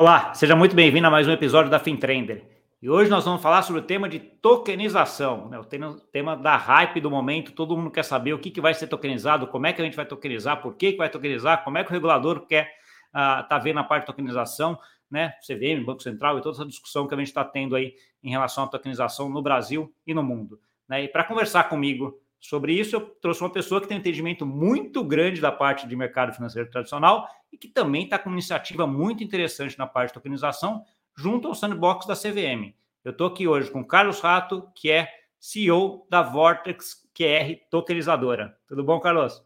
Olá, seja muito bem-vindo a mais um episódio da FinTrender. E hoje nós vamos falar sobre o tema de tokenização, né? o tema da hype do momento. Todo mundo quer saber o que, que vai ser tokenizado, como é que a gente vai tokenizar, por que, que vai tokenizar, como é que o regulador quer estar uh, tá vendo a parte de tokenização, né? CVM, Banco Central e toda essa discussão que a gente está tendo aí em relação à tokenização no Brasil e no mundo. Né? E para conversar comigo sobre isso, eu trouxe uma pessoa que tem um entendimento muito grande da parte de mercado financeiro tradicional e que também está com uma iniciativa muito interessante na parte de tokenização, junto ao sandbox da CVM. Eu estou aqui hoje com Carlos Rato, que é CEO da Vortex QR Tokenizadora. Tudo bom, Carlos?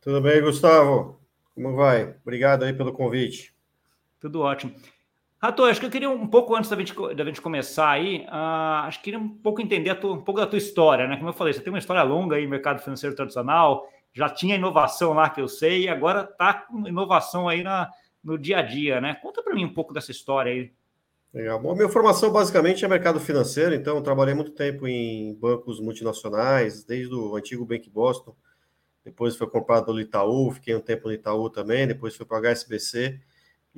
Tudo bem, Gustavo? Como vai? Obrigado aí pelo convite. Tudo ótimo. Rato, acho que eu queria um pouco antes da gente, da gente começar aí, uh, acho que queria um pouco entender tua, um pouco da tua história, né? Como eu falei, você tem uma história longa aí no mercado financeiro tradicional, já tinha inovação lá que eu sei, e agora está com inovação aí na, no dia a dia, né? Conta para mim um pouco dessa história aí. Legal. Bom, minha formação basicamente é mercado financeiro, então trabalhei muito tempo em bancos multinacionais, desde o antigo Bank Boston, depois foi comprado pelo Itaú, fiquei um tempo no Itaú também, depois fui para o HSBC,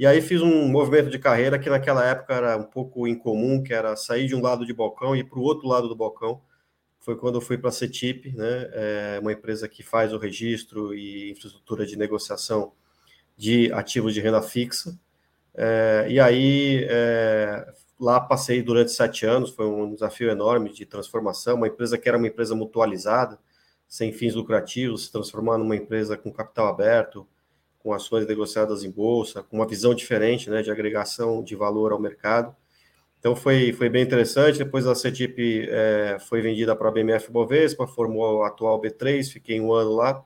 e aí fiz um movimento de carreira que naquela época era um pouco incomum, que era sair de um lado de balcão e ir para o outro lado do balcão. Foi quando eu fui para a CETIP, né, é uma empresa que faz o registro e infraestrutura de negociação de ativos de renda fixa. É, e aí é, lá passei durante sete anos, foi um desafio enorme de transformação. Uma empresa que era uma empresa mutualizada, sem fins lucrativos, se transformar numa empresa com capital aberto, com ações negociadas em bolsa, com uma visão diferente né, de agregação de valor ao mercado. Então foi, foi bem interessante. Depois a CETIP é, foi vendida para a BMF Bovespa, formou a atual B3, fiquei um ano lá.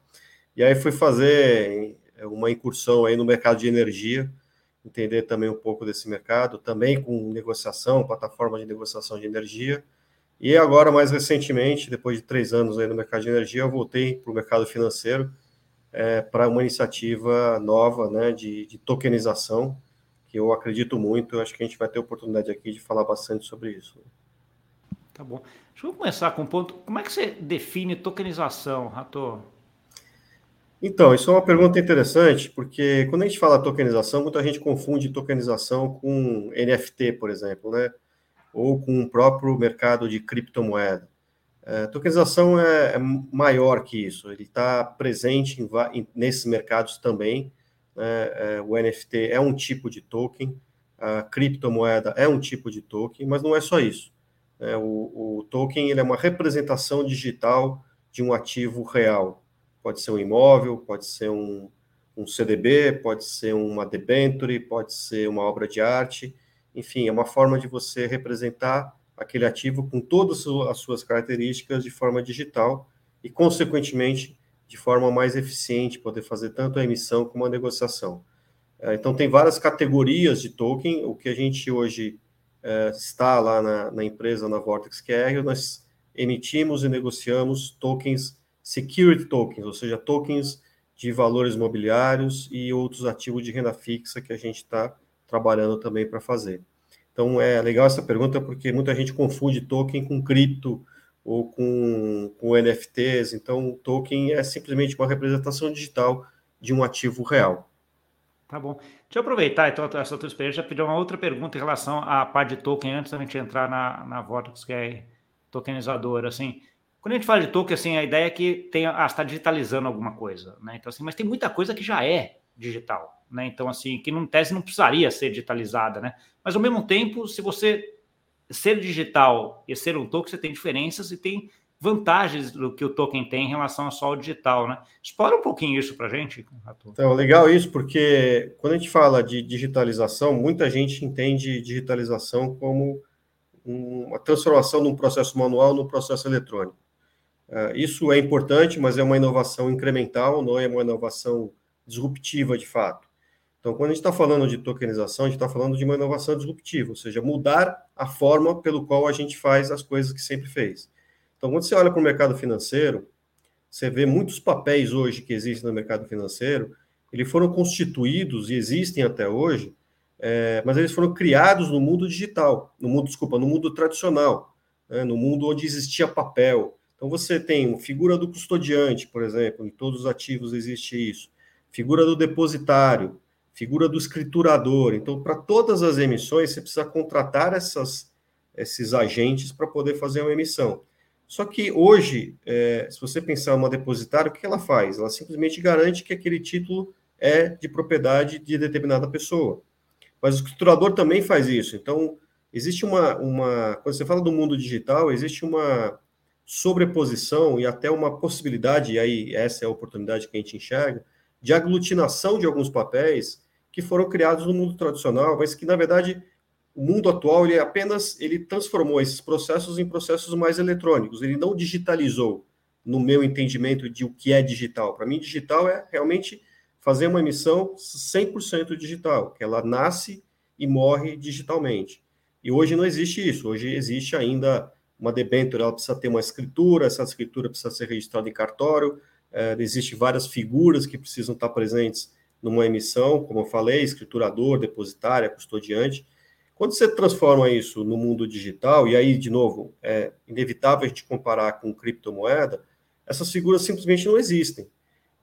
E aí fui fazer uma incursão aí no mercado de energia, entender também um pouco desse mercado, também com negociação, plataforma de negociação de energia. E agora, mais recentemente, depois de três anos aí no mercado de energia, eu voltei para o mercado financeiro, é, para uma iniciativa nova né, de, de, tokenização, que eu acredito muito. Eu acho que a gente vai ter oportunidade aqui de falar bastante sobre isso. Tá bom. Deixa eu começar com um ponto. Como é que você define tokenização, Rato? Então, isso é uma pergunta interessante, porque quando a gente fala tokenização, muita gente confunde tokenização com NFT, por exemplo, né? Ou com o próprio mercado de criptomoeda. É, tokenização é, é, maior que isso, ele está presente em, em, nesses mercados também. Né? É, o NFT é um tipo de token, a criptomoeda é um tipo de token, mas não é só isso. Né? O, o, token ele é uma representação digital de um ativo real. Pode ser um imóvel, pode ser um, um CDB, pode ser uma debenture, pode ser uma obra de arte. Enfim, é uma forma de você representar aquele ativo com todas as suas características de forma digital e, consequentemente, de forma mais eficiente, poder fazer tanto a emissão como a negociação. É, então, tem várias categorias de token. O que a gente hoje é, está lá na, na, empresa, na Vortex QR, nós emitimos e negociamos tokens, security tokens, ou seja, tokens de valores mobiliários e outros ativos de renda fixa que a gente está trabalhando também para fazer. Então é legal essa pergunta porque muita gente confunde token com cripto ou com, com NFTs. Então, token é simplesmente uma representação digital de um ativo real. Tá bom. Deixa eu aproveitar então essa tua experiência para pedir uma outra pergunta em relação à parte de token antes da gente entrar na, na Vortex, que é tokenizadora. Assim, quando a gente fala de token, assim, a ideia é que tem, ah, está digitalizando alguma coisa, né? Então, assim, mas tem muita coisa que já é digital, né? Então, assim, que no tese não precisaria ser digitalizada, né? Mas ao mesmo tempo, se você ser digital e ser um token, você tem diferenças e tem vantagens do que o token tem em relação a só o digital, né? Explora um pouquinho isso para gente, Arthur. Então, legal isso, porque quando a gente fala de digitalização, muita gente entende digitalização como uma transformação de um processo manual no processo eletrônico. Uh, isso é importante, mas é uma inovação incremental, não é uma inovação disruptiva de fato. Então, quando a gente está falando de tokenização, a gente está falando de uma inovação disruptiva, ou seja, mudar a forma pelo qual a gente faz as coisas que sempre fez. Então, quando você olha para o mercado financeiro, você vê muitos papéis hoje que existem no mercado financeiro, eles foram constituídos e existem até hoje, é, mas eles foram criados no mundo digital, no mundo, desculpa, no mundo tradicional, né, no mundo onde existia papel. Então, você tem figura do custodiante, por exemplo, em todos os ativos existe isso figura do depositário, figura do escriturador. Então, para todas as emissões, você precisa contratar essas, esses agentes para poder fazer uma emissão. Só que hoje, é, se você pensar uma depositária, o que ela faz? Ela simplesmente garante que aquele título é de propriedade de determinada pessoa. Mas o escriturador também faz isso. Então, existe uma, uma. Quando você fala do mundo digital, existe uma sobreposição e até uma possibilidade, e aí essa é a oportunidade que a gente enxerga, de aglutinação de alguns papéis que foram criados no mundo tradicional, mas que, na verdade, o mundo atual ele apenas ele transformou esses processos em processos mais eletrônicos. Ele não digitalizou, no meu entendimento de o que é digital. Para mim, digital é realmente fazer uma emissão 100% digital, que ela nasce e morre digitalmente. E hoje não existe isso. Hoje existe ainda uma debênture, ela precisa ter uma escritura, essa escritura precisa ser registrada em cartório, é, existe várias figuras que precisam estar presentes numa emissão, como eu falei, escriturador, depositária, custodiante. Quando você transforma isso no mundo digital, e aí, de novo, é inevitável a gente comparar com criptomoeda, essas figuras simplesmente não existem.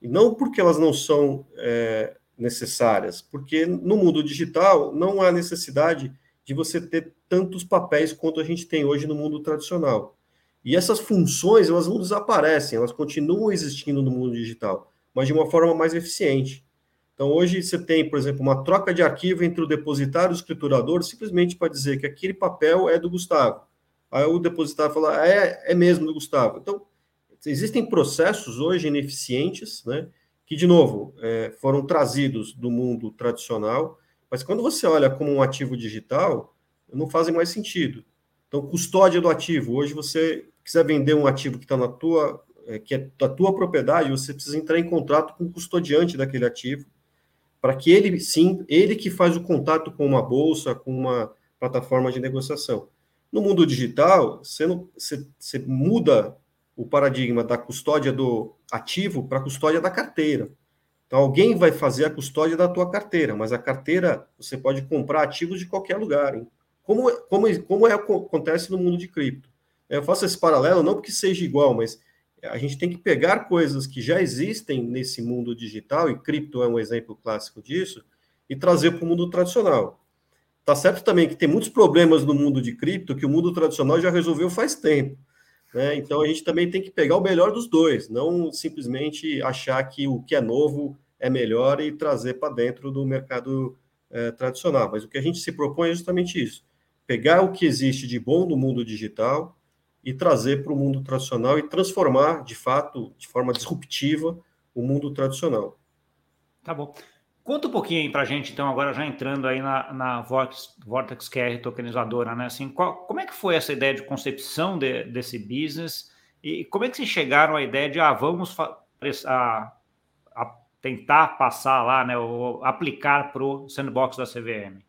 E não porque elas não são é, necessárias, porque no mundo digital não há necessidade de você ter tantos papéis quanto a gente tem hoje no mundo tradicional. E essas funções, elas não desaparecem, elas continuam existindo no mundo digital, mas de uma forma mais eficiente. Então, hoje você tem, por exemplo, uma troca de arquivo entre o depositário e o escriturador, simplesmente para dizer que aquele papel é do Gustavo. Aí o depositário fala, é, é mesmo do Gustavo. Então, existem processos hoje ineficientes, né, que, de novo, é, foram trazidos do mundo tradicional, mas quando você olha como um ativo digital, não fazem mais sentido. Então, custódia do ativo. Hoje, você quiser vender um ativo que está na tua, é, que é da tua propriedade, você precisa entrar em contrato com o custodiante daquele ativo, para que ele, sim, ele que faz o contato com uma bolsa, com uma plataforma de negociação. No mundo digital, você, não, você, você muda o paradigma da custódia do ativo para a custódia da carteira. Então, alguém vai fazer a custódia da tua carteira, mas a carteira você pode comprar ativos de qualquer lugar. Hein? Como, como, como é, acontece no mundo de cripto. Eu faço esse paralelo não porque seja igual, mas a gente tem que pegar coisas que já existem nesse mundo digital, e cripto é um exemplo clássico disso, e trazer para o mundo tradicional. Tá certo também que tem muitos problemas no mundo de cripto que o mundo tradicional já resolveu faz tempo. Né? Então a gente também tem que pegar o melhor dos dois, não simplesmente achar que o que é novo é melhor e trazer para dentro do mercado é, tradicional. Mas o que a gente se propõe é justamente isso: pegar o que existe de bom no mundo digital e trazer para o mundo tradicional e transformar, de fato, de forma disruptiva, o mundo tradicional. Tá bom. Conta um pouquinho para a gente, então, agora já entrando aí na, na Vortex, Vortex QR tokenizadora, né? Assim, qual, como é que foi essa ideia de concepção de, desse business e como é que vocês chegaram à ideia de, ah, vamos a, a tentar passar lá, né, ou aplicar para o sandbox da CVM?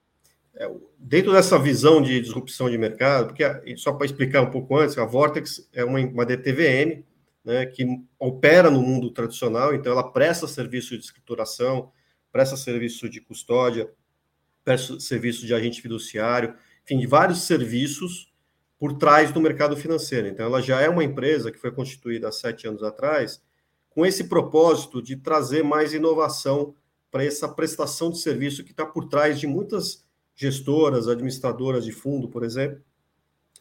É, dentro dessa visão de disrupção de mercado, porque só para explicar um pouco antes, a Vortex é uma, uma DTVM, né, que opera no mundo tradicional, então ela presta serviço de escrituração, presta serviço de custódia, presta serviço de agente fiduciário, enfim, de vários serviços por trás do mercado financeiro. Então, ela já é uma empresa que foi constituída há sete anos atrás, com esse propósito de trazer mais inovação para essa prestação de serviço que está por trás de muitas gestoras, administradoras de fundo, por exemplo,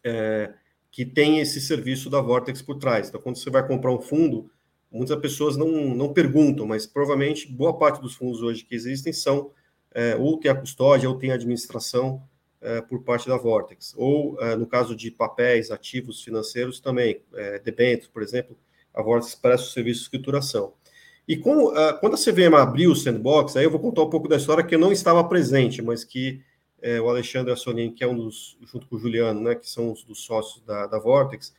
é, que tem esse serviço da Vortex por trás. Então, quando você vai comprar um fundo, muitas pessoas não, não perguntam, mas provavelmente boa parte dos fundos hoje que existem são é, ou tem a custódia ou tem a administração é, por parte da Vortex, ou é, no caso de papéis, ativos financeiros também, é, debêntures, por exemplo, a Vortex presta o serviço de escrituração. E com, uh, quando a CVM abriu o sandbox, aí eu vou contar um pouco da história que eu não estava presente, mas que é, o Alexandre Assonin, que é um dos, junto com o Juliano, né, que são os dos sócios da, da Vortex,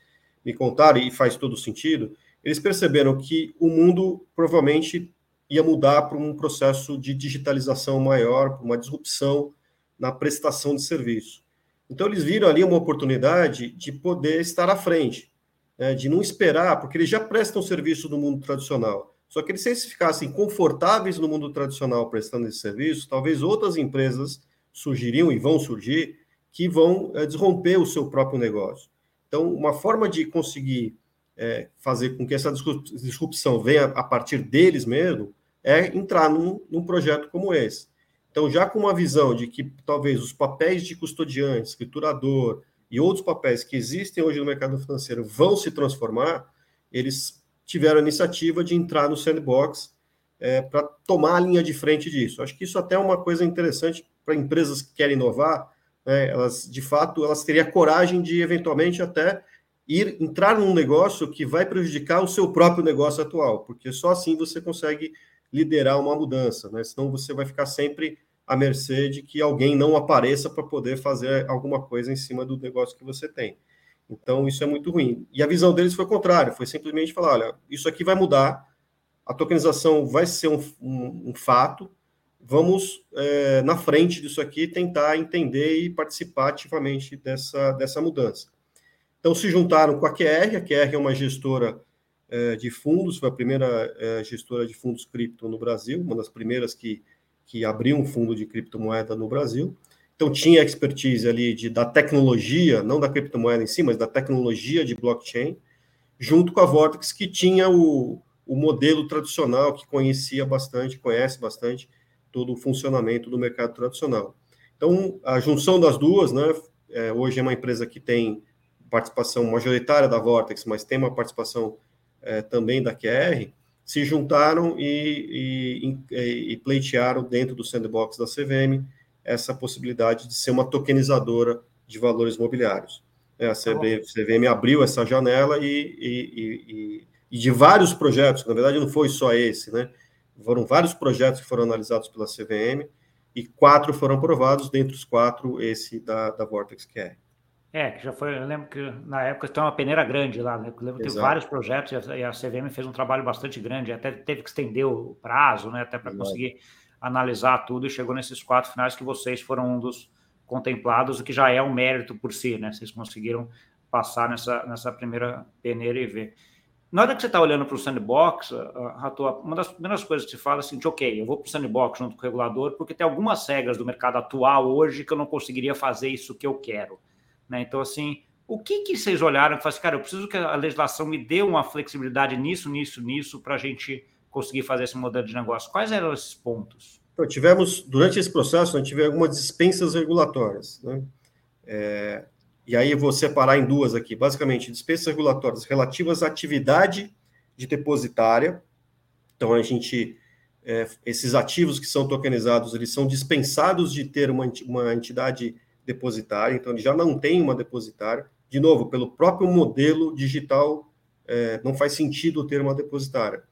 me contaram, e faz todo sentido, eles perceberam que o mundo provavelmente ia mudar para um processo de digitalização maior, para uma disrupção na prestação de serviço. Então, eles viram ali uma oportunidade de poder estar à frente, né, de não esperar, porque eles já prestam serviço no mundo tradicional. Só que eles, se eles ficassem confortáveis no mundo tradicional prestando esse serviço, talvez outras empresas surgiriam e vão surgir que vão é, desromper o seu próprio negócio. Então, uma forma de conseguir é, fazer com que essa disrupção venha a partir deles mesmo, é entrar num, num, projeto como esse. Então, já com uma visão de que talvez os papéis de custodiante, escriturador e outros papéis que existem hoje no mercado financeiro vão se transformar, eles tiveram a iniciativa de entrar no sandbox é, para tomar a linha de frente disso. Acho que isso até é uma coisa interessante para empresas que querem inovar, né? elas de fato elas teriam coragem de eventualmente até ir entrar num negócio que vai prejudicar o seu próprio negócio atual, porque só assim você consegue liderar uma mudança, né? Senão você vai ficar sempre à mercê de que alguém não apareça para poder fazer alguma coisa em cima do negócio que você tem. Então, isso é muito ruim. E a visão deles foi contrária, foi simplesmente falar, olha, isso aqui vai mudar, a tokenização vai ser um, um, um fato, vamos, é, na frente disso aqui, tentar entender e participar ativamente dessa, dessa mudança. Então, se juntaram com a QR, a QR é uma gestora é, de fundos, foi a primeira é, gestora de fundos cripto no Brasil, uma das primeiras que, que abriu um fundo de criptomoeda no Brasil. Então, tinha expertise ali de, da tecnologia, não da criptomoeda em si, mas da tecnologia de blockchain, junto com a Vortex, que tinha o, o modelo tradicional, que conhecia bastante, conhece bastante todo o funcionamento do mercado tradicional. Então, a junção das duas, né, é, hoje é uma empresa que tem participação majoritária da Vortex, mas tem uma participação é, também da QR, se juntaram e, e, e, pleitearam dentro do sandbox da CVM essa possibilidade de ser uma tokenizadora de valores mobiliários. É, a CVM, CVM abriu essa janela e, de vários projetos, na verdade não foi só esse, né? Foram vários projetos que foram analisados pela CVM e quatro foram aprovados, dentre os quatro, esse da, da Vortex QR. É, que já foi. Eu lembro que na época tem uma peneira grande lá, né? Eu lembro que teve vários projetos e a, CVM fez um trabalho bastante grande, até teve que estender o prazo, né? Até para conseguir analisar tudo e chegou nesses quatro finais que vocês foram um dos contemplados, o que já é um mérito por si, né? Vocês conseguiram passar nessa, nessa primeira peneira e ver. Na hora que você está olhando para o sandbox, Rato, uma das primeiras coisas que você fala é assim, ok, eu vou para o sandbox junto com o regulador, porque tem algumas regras do mercado atual hoje que eu não conseguiria fazer isso que eu quero. Né? Então, assim, o que, que vocês olharam e falaram assim, cara, eu preciso que a legislação me dê uma flexibilidade nisso, nisso, nisso, para a gente conseguir fazer esse modelo de negócio? Quais eram esses pontos? Então, tivemos, durante esse processo, a gente teve algumas dispensas regulatórias. Né? É, e aí eu vou separar em duas aqui. Basicamente, dispensas regulatórias relativas à atividade de depositária. Então, a gente, é, esses ativos que são tokenizados, eles são dispensados de ter uma, uma entidade depositária, então ele já não tem uma depositária. De novo, pelo próprio modelo digital, é, não faz sentido ter uma depositária.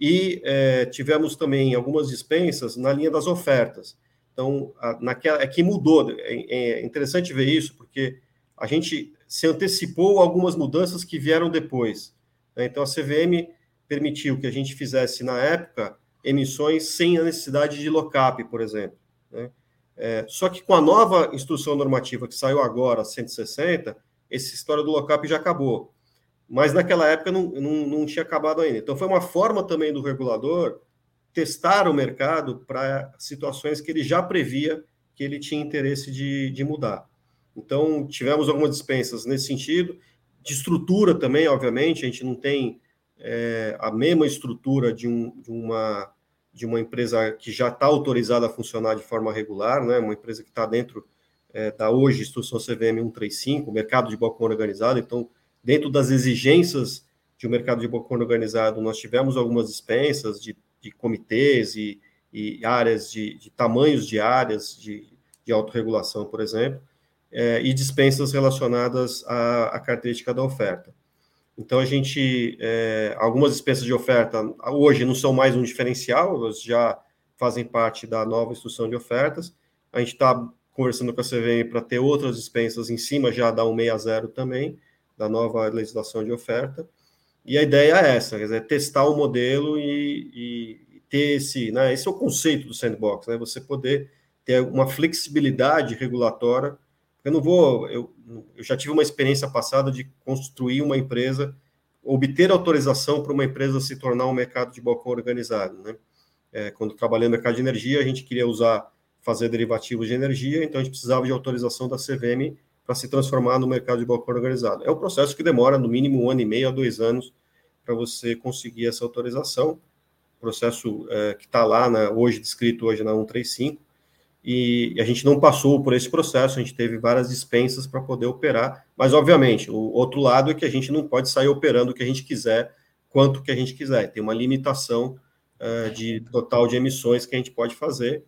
E é, tivemos também algumas dispensas na linha das ofertas. Então, a, naquela, é que mudou. É, é interessante ver isso, porque a gente se antecipou algumas mudanças que vieram depois. Né? Então, a CVM permitiu que a gente fizesse, na época, emissões sem a necessidade de lock-up, por exemplo. Né? É, só que com a nova instrução normativa que saiu agora, 160, essa história do lockup já acabou. Mas naquela época não, não, não tinha acabado ainda. Então foi uma forma também do regulador testar o mercado para situações que ele já previa que ele tinha interesse de, de mudar. Então tivemos algumas dispensas nesse sentido, de estrutura também, obviamente, a gente não tem é, a mesma estrutura de, um, de uma de uma empresa que já está autorizada a funcionar de forma regular, né, uma empresa que está dentro é, da hoje instrução CVM 135, mercado de balcão organizado. Então, dentro das exigências de um mercado de balcão organizado, nós tivemos algumas dispensas de, de comitês e, e áreas de, de, tamanhos de áreas de, de autorregulação, por exemplo, é, e dispensas relacionadas à, à característica da oferta. Então, a gente, é, algumas dispensas de oferta hoje não são mais um diferencial, elas já fazem parte da nova instrução de ofertas. A gente está conversando com a CVM para ter outras dispensas em cima já da 160 também, da nova legislação de oferta. E a ideia é essa, quer dizer, testar o modelo e, e ter esse, né, esse é o conceito do sandbox, né, você poder ter uma flexibilidade regulatória eu não vou. Eu, eu já tive uma experiência passada de construir uma empresa, obter autorização para uma empresa se tornar um mercado de balcão organizado. Né? É, quando trabalhei no mercado de energia, a gente queria usar, fazer derivativos de energia, então a gente precisava de autorização da CVM para se transformar no mercado de balcão organizado. É um processo que demora no mínimo um ano e meio a dois anos para você conseguir essa autorização. Processo é, que está lá, na, hoje descrito hoje na 135. E a gente não passou por esse processo, a gente teve várias dispensas para poder operar, mas obviamente, o outro lado é que a gente não pode sair operando o que a gente quiser, quanto que a gente quiser, tem uma limitação uh, de total de emissões que a gente pode fazer,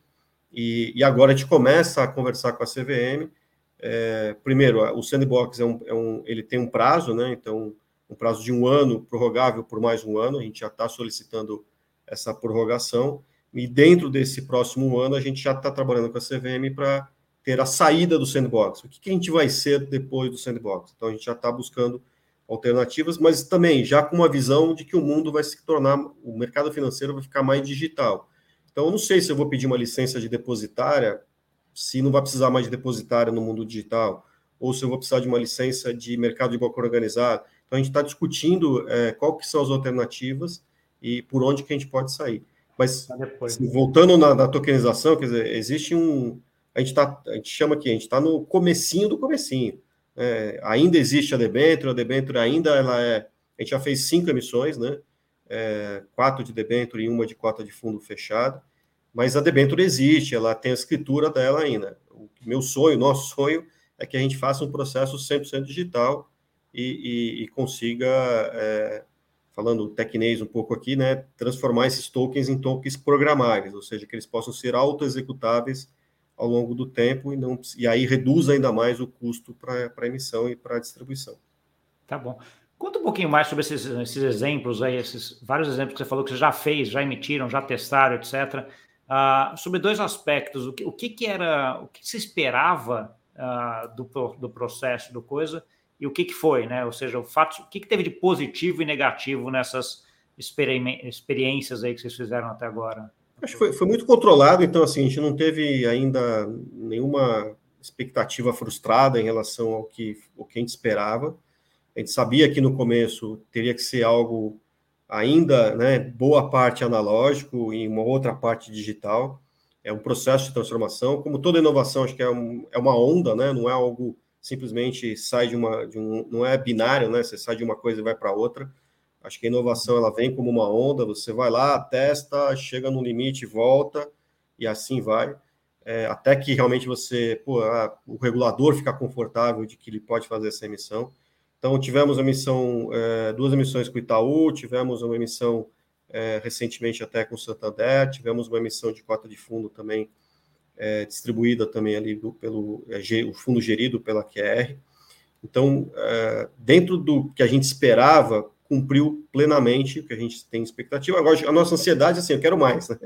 e, e agora a gente começa a conversar com a CVM, é, primeiro, o sandbox é um, é um, ele tem um prazo, né? Então, um prazo de um ano, prorrogável por mais um ano. A gente já está solicitando essa prorrogação. E dentro desse próximo ano, a gente já está trabalhando com a CVM para ter a saída do sandbox. O que, que, a gente vai ser depois do sandbox? Então, a gente já está buscando alternativas, mas também já com uma visão de que o mundo vai se tornar, o mercado financeiro vai ficar mais digital. Então, eu não sei se eu vou pedir uma licença de depositária, se não vai precisar mais de depositária no mundo digital, ou se eu vou precisar de uma licença de mercado de banco organizado. Então, a gente está discutindo é, qual que são as alternativas e por onde que a gente pode sair. Mas, assim, voltando na, na, tokenização, quer dizer, existe um... A gente, tá, a gente chama aqui, a gente está no comecinho do comecinho. É, ainda existe a debenture, a debenture ainda ela é... A gente já fez cinco emissões, né? É, quatro de debenture e uma de cota de fundo fechado, mas a debenture existe, ela tem a escritura dela ainda. O meu sonho, nosso sonho, é que a gente faça um processo 100% digital e, e, e consiga, é, falando tecnês um pouco aqui, né, transformar esses tokens em tokens programáveis, ou seja, que eles possam ser auto-executáveis ao longo do tempo e, não, e aí reduz ainda mais o custo para emissão e para distribuição. Tá bom. Conta um pouquinho mais sobre esses, esses exemplos aí, esses vários exemplos que você falou que você já fez, já emitiram, já testaram, etc. Uh, ah, sobre dois aspectos. O que, o que, que era, o que se esperava uh, do, do processo, do coisa, e o que, que foi, né? Ou seja, o fato, o que, que teve de positivo e negativo nessas experi experiências aí que vocês fizeram até agora? Acho que foi, foi muito controlado, então assim, a gente não teve ainda nenhuma expectativa frustrada em relação ao que, ao que a gente esperava. A gente sabia que no começo teria que ser algo ainda, né, boa parte analógico e uma outra parte digital. É um processo de transformação. Como toda inovação, acho que é, um, é uma onda, né, não é algo simplesmente sai de uma, de um, não é binário, né, você sai de uma coisa e vai para outra. Acho que a inovação ela vem como uma onda, você vai lá, testa, chega no limite, volta e assim vai. É, até que realmente você, pô, ah, o regulador fica confortável de que ele pode fazer essa emissão. Então, tivemos emissão, é, duas emissões com o Itaú, tivemos uma emissão é, recentemente até com o Santander, tivemos uma emissão de cota de fundo também é, distribuída também ali do, pelo é, o fundo gerido pela QR. Então, é, dentro do que a gente esperava, cumpriu plenamente o que a gente tem expectativa. Agora, a nossa ansiedade, assim, eu quero mais, né?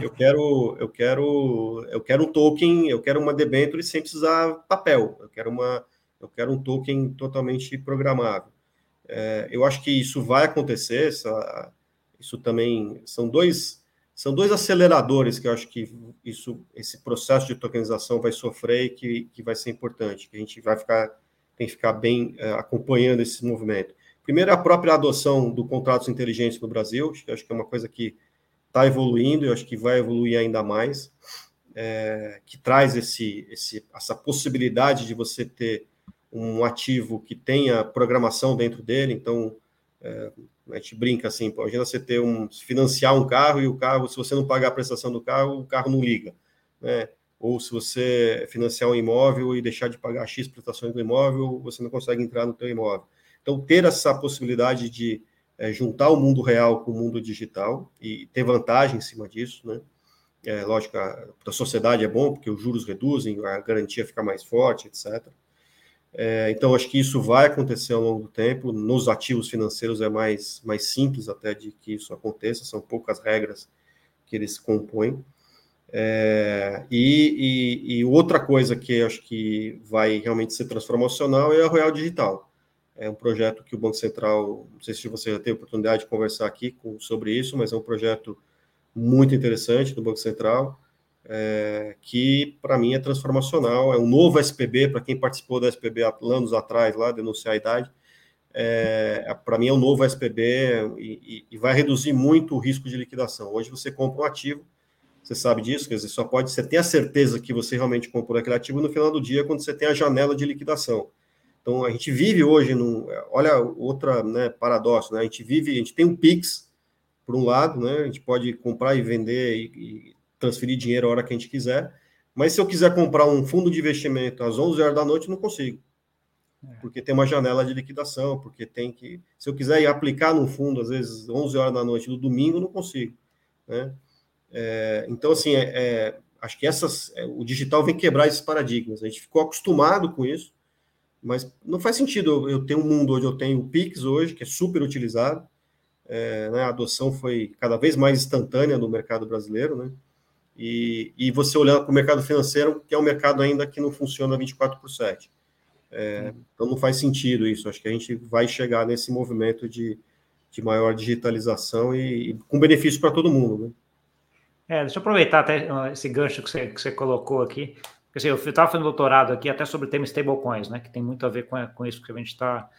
Eu quero, eu quero, eu quero um token, eu quero uma debenture sem precisar papel. Eu quero uma eu quero um token totalmente programável. É, eu acho que isso vai acontecer, essa, isso também são dois são dois aceleradores que eu acho que isso esse processo de tokenização vai sofrer e que, que vai ser importante, que a gente vai ficar tem que ficar bem é, acompanhando esse movimento. Primeiro, é a própria adoção do contratos inteligentes no Brasil, que, acho que é uma coisa que está evoluindo, eu acho que vai evoluir ainda mais, é, que traz esse, esse, essa possibilidade de você ter um ativo que tenha programação dentro dele, então é, a gente brinca assim, pô, imagina você ter um financiar um carro e o carro, se você não pagar a prestação do carro, o carro não liga, né? Ou se você financiar um imóvel e deixar de pagar X prestações do imóvel, você não consegue entrar no teu imóvel. Então, ter essa possibilidade de é, juntar o mundo real com o mundo digital e ter vantagem em cima disso, né? É, lógico, para a sociedade é bom, porque os juros reduzem, a garantia fica mais forte, etc. É, então, acho que isso vai acontecer ao longo do tempo. Nos ativos financeiros é mais, mais simples até de que isso aconteça, são poucas regras que eles compõem. É, e, e, e, outra coisa que acho que vai realmente ser transformacional é a Royal Digital. É um projeto que o Banco Central, não sei se você já teve oportunidade de conversar aqui com, sobre isso, mas é um projeto muito interessante do Banco Central é, que para mim é transformacional. É um novo SPB, para quem participou do SPB há anos atrás, lá, denunciar a idade. É, é para mim é um novo SPB e, e, vai reduzir muito o risco de liquidação. Hoje você compra um ativo, você sabe disso, quer dizer, só pode, você tem a certeza que você realmente comprou aquele ativo no final do dia, quando você tem a janela de liquidação. Então a gente vive hoje num, olha outra né, paradoxo, né? A gente vive, a gente tem um Pix por um lado, né? A gente pode comprar e vender e, e transferir dinheiro a hora que a gente quiser, Mas se eu quiser comprar um fundo de investimento às 11 horas da noite, não consigo. É. Porque tem uma janela de liquidação, porque tem que. Se eu quiser ir aplicar no fundo, às vezes 11 horas da noite do domingo, não consigo. Né? É, então, assim, é, é, acho que essas, é, o digital vem quebrar esses paradigmas. A gente ficou acostumado com isso, mas não faz sentido eu, ter um mundo onde eu tenho o Pix hoje, que é super utilizado, é, né, a adoção foi cada vez mais instantânea no mercado brasileiro, né? E, e você olhando para o mercado financeiro, que é um mercado ainda que não funciona 24 por 7. É, então não faz sentido isso. Acho que a gente vai chegar nesse movimento de, de maior digitalização e, e com benefício para todo mundo. Né? É, deixa eu aproveitar até esse gancho que você, que você colocou aqui. Porque, assim, eu estava fazendo doutorado aqui até sobre o tema stablecoins, né? Que tem muito a ver com, com isso que a gente está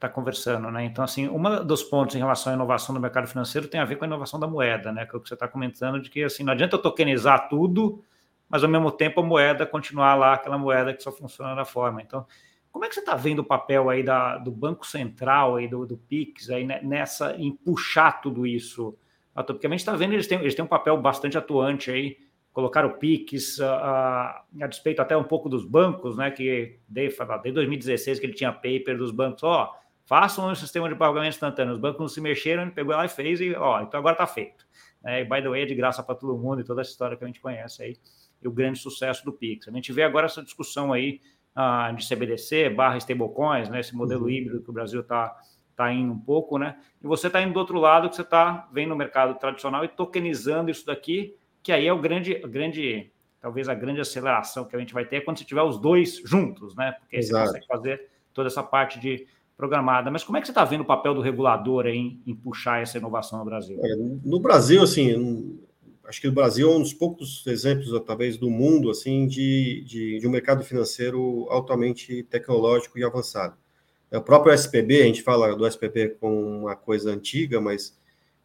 tá conversando, né? Então, assim, um dos pontos em relação à inovação do mercado financeiro tem a ver com a inovação da moeda, né? Que é o que você está comentando, de que, assim, não adianta eu tokenizar tudo, mas, ao mesmo tempo, a moeda continuar lá, aquela moeda que só funciona da forma. Então, como é que você está vendo o papel aí da, do Banco Central, aí do, do PIX, aí nessa, em puxar tudo isso? Porque a gente está vendo, eles têm, eles têm um papel bastante atuante aí, colocar o PIX, a, a, a, despeito até um pouco dos bancos, né? Que desde, desde 2016 que ele tinha paper dos bancos, ó, façam um sistema de pagamento instantâneo. Os bancos não se mexeram, ele pegou lá e fez, e ó, então agora está feito. É, e by the way, é de graça para todo mundo e toda essa história que a gente conhece aí, e o grande sucesso do Pix. A gente vê agora essa discussão aí uh, de CBDC barra stablecoins, né? Esse modelo uhum. híbrido que o Brasil está tá indo um pouco, né? E você está indo do outro lado que você está vendo no mercado tradicional e tokenizando isso daqui que aí é o grande, grande, talvez a grande aceleração que a gente vai ter é quando você tiver os dois juntos, né? Porque Exato. você consegue fazer toda essa parte de programada. Mas como é que você está vendo o papel do regulador em, em puxar essa inovação no Brasil? É, no Brasil, assim, acho que o Brasil é um dos poucos exemplos, talvez, do mundo, assim, de, de, de um mercado financeiro altamente tecnológico e avançado. É, o próprio SPB, a gente fala do SPB como uma coisa antiga, mas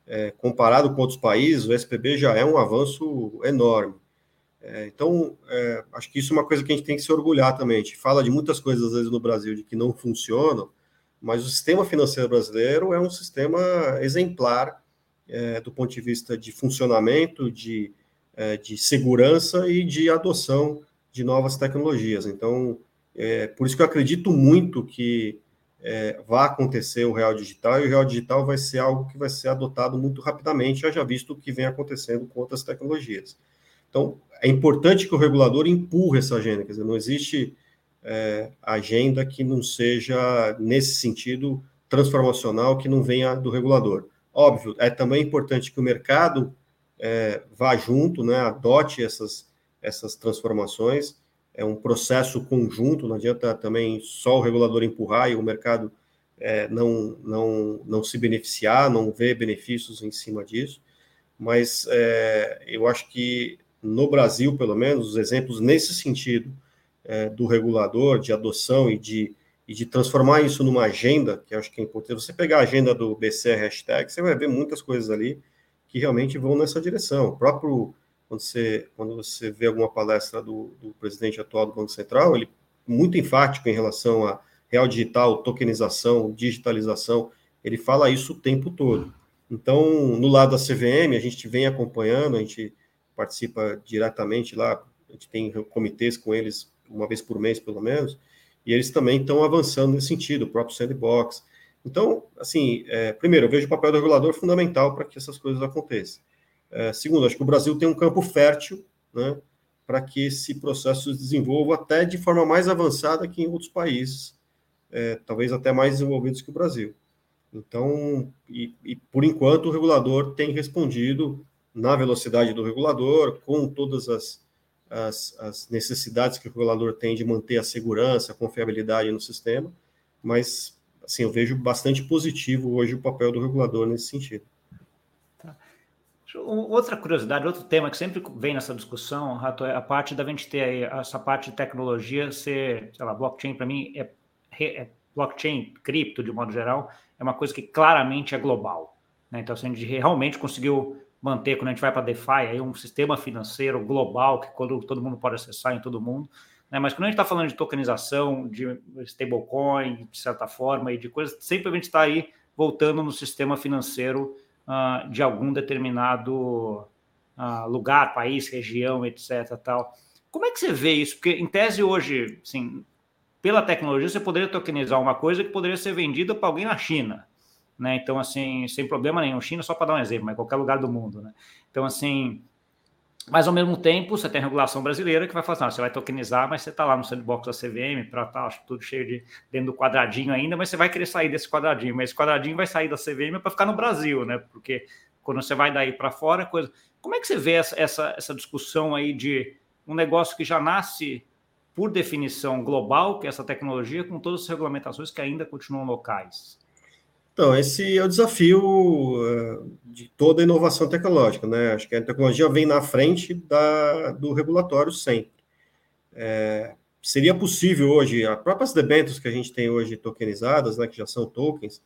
é, comparado com outros países, o SPB já é um avanço enorme. É, então, é, acho que isso é uma coisa que a gente tem que se orgulhar também. A gente fala de muitas coisas, às vezes, no Brasil de que não funcionam, mas o sistema financeiro brasileiro é um sistema exemplar é, do ponto de vista de funcionamento, de, é, de segurança e de adoção de novas tecnologias. Então, é, por isso que eu acredito muito que é, vai acontecer o real digital, e o real digital vai ser algo que vai ser adotado muito rapidamente, já visto o que vem acontecendo com outras tecnologias. Então, é importante que o regulador empurre essa agenda, quer dizer, não existe é, agenda que não seja, nesse sentido, transformacional, que não venha do regulador. Óbvio, é também importante que o mercado é, vá junto, né, adote essas, essas transformações, é um processo conjunto, não adianta também só o regulador empurrar e o mercado é, não, não, não se beneficiar, não ver benefícios em cima disso, mas é, eu acho que no Brasil, pelo menos, os exemplos nesse sentido é, do regulador, de adoção e de, e de transformar isso numa agenda, que acho que é importante, você pegar a agenda do BCR hashtag, você vai ver muitas coisas ali que realmente vão nessa direção. O próprio quando você, quando você vê alguma palestra do, do presidente atual do Banco Central, ele muito enfático em relação a real digital, tokenização, digitalização, ele fala isso o tempo todo. Então, no lado da CVM, a gente vem acompanhando, a gente participa diretamente lá, a gente tem comitês com eles uma vez por mês, pelo menos, e eles também estão avançando nesse sentido, o próprio sandbox. Então, assim, é, primeiro, eu vejo o papel do regulador fundamental para que essas coisas aconteçam. É, segundo, acho que o Brasil tem um campo fértil né, para que esse processo se desenvolva até de forma mais avançada que em outros países, é, talvez até mais desenvolvidos que o Brasil. Então, e, e, por enquanto, o regulador tem respondido na velocidade do regulador, com todas as, as, as, necessidades que o regulador tem de manter a segurança, a confiabilidade no sistema, mas, assim, eu vejo bastante positivo hoje o papel do regulador nesse sentido. Outra curiosidade, outro tema que sempre vem nessa discussão, Rato, é a parte da gente ter aí, essa parte de tecnologia ser, sei lá, blockchain para mim é, é, blockchain, cripto de modo geral, é uma coisa que claramente é global. Né? Então, assim, a gente realmente conseguiu manter, quando a gente vai para DeFi, aí um sistema financeiro global que todo mundo pode acessar em todo mundo. Né? Mas quando a gente está falando de tokenização, de stablecoin, de certa forma, e de coisas, sempre a gente está aí voltando no sistema financeiro uh, de algum determinado uh, lugar, país, região, etc. Tal. como é que você vê isso? Porque, em tese, hoje, assim, pela tecnologia, você poderia tokenizar uma coisa que poderia ser vendida para alguém na China. Né? Então, assim, sem problema nenhum. China, só para dar um exemplo, mas qualquer lugar do mundo. Né? Então, assim, mas ao mesmo tempo, você tem a regulação brasileira que vai falar, assim, você vai tokenizar, mas você está lá no sandbox da CVM, para estar tá, tudo cheio de dentro do quadradinho ainda, mas você vai querer sair desse quadradinho, mas esse quadradinho vai sair da CVM para ficar no Brasil, né? Porque quando você vai daí para fora, coisa. Como é que você vê essa, essa, essa discussão aí de um negócio que já nasce por definição global, que é essa tecnologia, com todas as regulamentações que ainda continuam locais? Então, esse é o desafio uh, de toda inovação tecnológica, né? Acho que a tecnologia vem na frente da, do regulatório sempre. É, seria possível hoje, as próprias debêntures que a gente tem hoje tokenizadas, né, que já são tokens,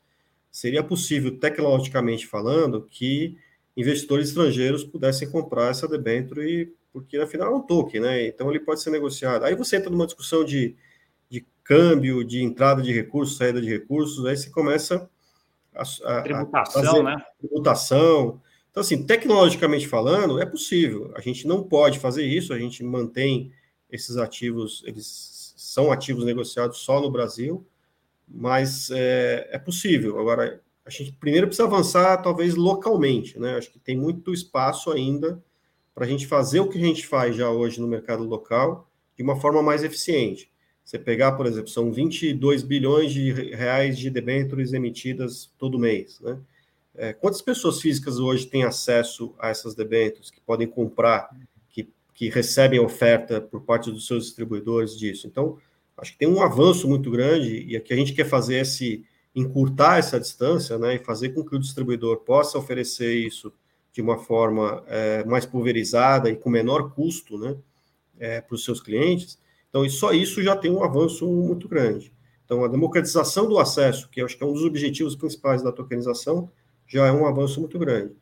seria possível, tecnologicamente falando, que investidores estrangeiros pudessem comprar essa debênture porque afinal é um token, né? Então ele pode ser negociado. Aí você entra numa discussão de, de câmbio, de entrada de recursos, saída de recursos, aí você começa a, a tributação, a né? Tributação. Então, assim, tecnologicamente falando, é possível. A gente não pode fazer isso, a gente mantém esses ativos, eles são ativos negociados só no Brasil, mas é, é possível. Agora, a gente primeiro precisa avançar, talvez localmente, né? Acho que tem muito espaço ainda para a gente fazer o que a gente faz já hoje no mercado local de uma forma mais eficiente. Você pegar, por exemplo, são 22 bilhões de reais de debêntures emitidas todo mês, né? É, quantas pessoas físicas hoje têm acesso a essas debêntures, que podem comprar, que, que recebem oferta por parte dos seus distribuidores disso? Então, acho que tem um avanço muito grande e aqui a gente quer fazer esse encurtar essa distância, né, e fazer com que o distribuidor possa oferecer isso de uma forma é, mais pulverizada e com menor custo né, é, para os seus clientes. Então, e só isso já tem um avanço muito grande. Então, a democratização do acesso, que acho que é um dos objetivos principais da tokenização, já é um avanço muito grande.